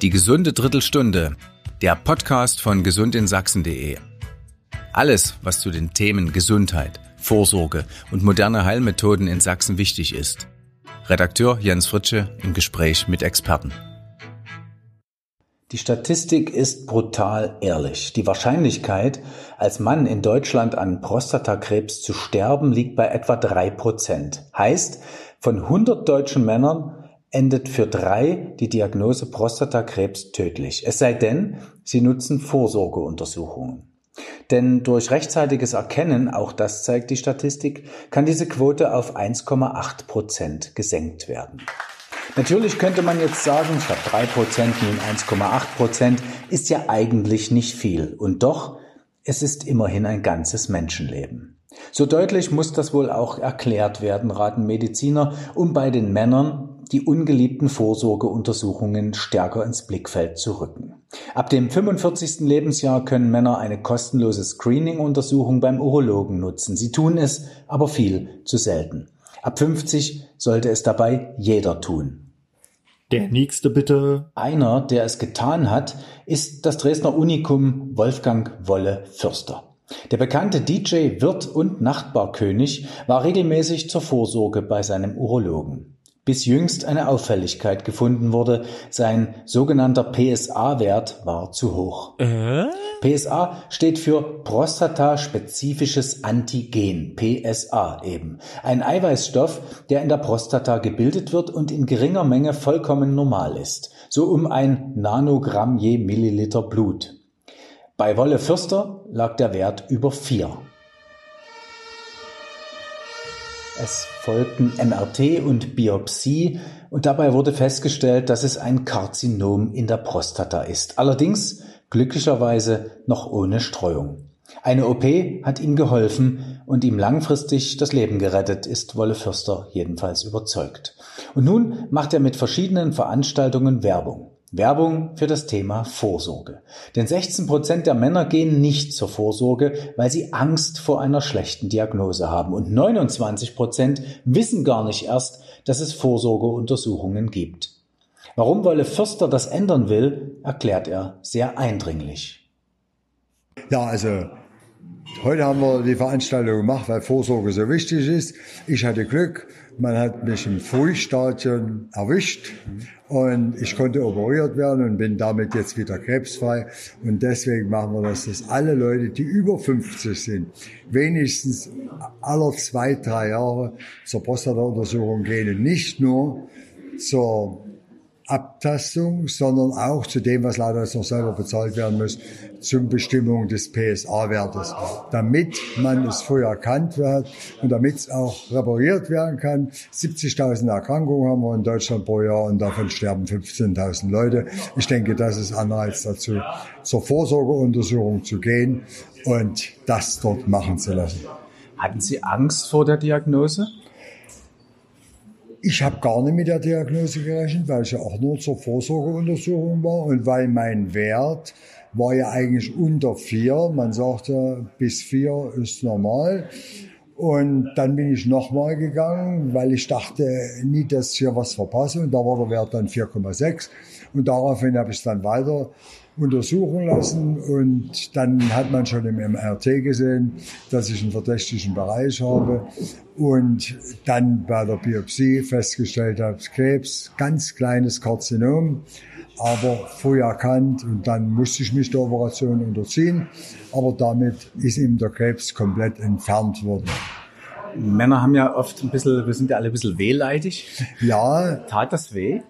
Die gesunde Drittelstunde, der Podcast von gesundinSachsen.de. Alles, was zu den Themen Gesundheit, Vorsorge und moderne Heilmethoden in Sachsen wichtig ist. Redakteur Jens Fritsche im Gespräch mit Experten. Die Statistik ist brutal ehrlich. Die Wahrscheinlichkeit, als Mann in Deutschland an Prostatakrebs zu sterben, liegt bei etwa drei Prozent. Heißt, von 100 deutschen Männern endet für drei die Diagnose Prostatakrebs tödlich, es sei denn, sie nutzen Vorsorgeuntersuchungen. Denn durch rechtzeitiges Erkennen, auch das zeigt die Statistik, kann diese Quote auf 1,8 Prozent gesenkt werden. Natürlich könnte man jetzt sagen, statt 3 Prozent nun 1,8 Prozent ist ja eigentlich nicht viel. Und doch, es ist immerhin ein ganzes Menschenleben. So deutlich muss das wohl auch erklärt werden, raten Mediziner, um bei den Männern die ungeliebten Vorsorgeuntersuchungen stärker ins Blickfeld zu rücken. Ab dem 45. Lebensjahr können Männer eine kostenlose Screening-Untersuchung beim Urologen nutzen. Sie tun es aber viel zu selten. Ab 50 sollte es dabei jeder tun. Der nächste bitte. Einer, der es getan hat, ist das Dresdner Unikum Wolfgang Wolle Fürster. Der bekannte DJ, Wirt und Nachtbarkönig war regelmäßig zur Vorsorge bei seinem Urologen bis jüngst eine Auffälligkeit gefunden wurde. Sein sogenannter PSA-Wert war zu hoch. Äh? PSA steht für prostataspezifisches Antigen, PSA eben. Ein Eiweißstoff, der in der Prostata gebildet wird und in geringer Menge vollkommen normal ist. So um ein Nanogramm je Milliliter Blut. Bei Wolle Fürster lag der Wert über vier. Es folgten MRT und Biopsie und dabei wurde festgestellt, dass es ein Karzinom in der Prostata ist. Allerdings glücklicherweise noch ohne Streuung. Eine OP hat ihm geholfen und ihm langfristig das Leben gerettet, ist Wolle Fürster jedenfalls überzeugt. Und nun macht er mit verschiedenen Veranstaltungen Werbung. Werbung für das Thema Vorsorge. Denn 16 Prozent der Männer gehen nicht zur Vorsorge, weil sie Angst vor einer schlechten Diagnose haben. Und 29 Prozent wissen gar nicht erst, dass es Vorsorgeuntersuchungen gibt. Warum Wolle Fürster das ändern will, erklärt er sehr eindringlich. Ja, also heute haben wir die Veranstaltung gemacht, weil Vorsorge so wichtig ist. Ich hatte Glück, man hat mich im Frühstadion erwischt und ich konnte operiert werden und bin damit jetzt wieder krebsfrei. Und deswegen machen wir das, dass alle Leute, die über 50 sind, wenigstens aller zwei, drei Jahre zur Prostata-Untersuchung gehen und nicht nur zur Abtastung, sondern auch zu dem, was leider jetzt noch selber bezahlt werden muss, zum Bestimmung des PSA-Wertes, damit man es früh erkannt wird und damit es auch repariert werden kann. 70.000 Erkrankungen haben wir in Deutschland pro Jahr und davon sterben 15.000 Leute. Ich denke, das ist Anreiz dazu, zur Vorsorgeuntersuchung zu gehen und das dort machen zu lassen. Hatten Sie Angst vor der Diagnose? Ich habe gar nicht mit der Diagnose gerechnet, weil ich ja auch nur zur Vorsorgeuntersuchung war und weil mein Wert war ja eigentlich unter vier. Man sagte, bis vier ist normal. Und dann bin ich nochmal gegangen, weil ich dachte nie, dass ich hier was verpasse. Und da war der Wert dann 4,6. Und daraufhin habe ich es dann weiter untersuchen lassen und dann hat man schon im MRT gesehen, dass ich einen verdächtigen Bereich habe und dann bei der Biopsie festgestellt habe, Krebs, ganz kleines Karzinom, aber früh erkannt und dann musste ich mich der Operation unterziehen, aber damit ist ihm der Krebs komplett entfernt worden. Männer haben ja oft ein bisschen, wir sind ja alle ein bisschen wehleidig. Ja. Tat das weh?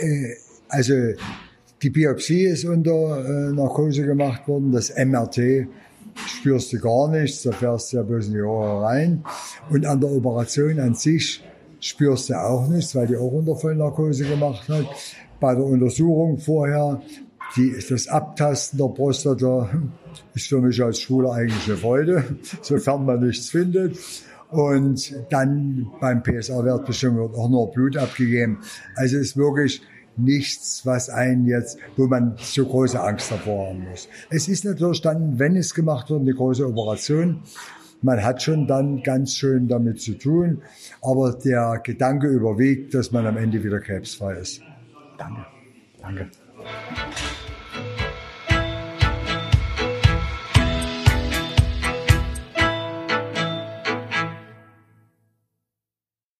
Äh, also die Biopsie ist unter äh, Narkose gemacht worden. Das MRT spürst du gar nichts, da fährst du ja bloß in die Ohren rein. Und an der Operation an sich spürst du auch nichts, weil die auch unter Vollnarkose gemacht hat. Bei der Untersuchung vorher, die, das Abtasten der Prostata ist für mich als Schwuler eigentlich eine Freude, sofern man nichts findet. Und dann beim PSA-Wertbestimmung wird auch nur Blut abgegeben. Also ist wirklich nichts, was einen jetzt, wo man so große Angst davor haben muss. Es ist natürlich dann, wenn es gemacht wird, eine große Operation. Man hat schon dann ganz schön damit zu tun, aber der Gedanke überwiegt, dass man am Ende wieder krebsfrei ist. Danke. Danke.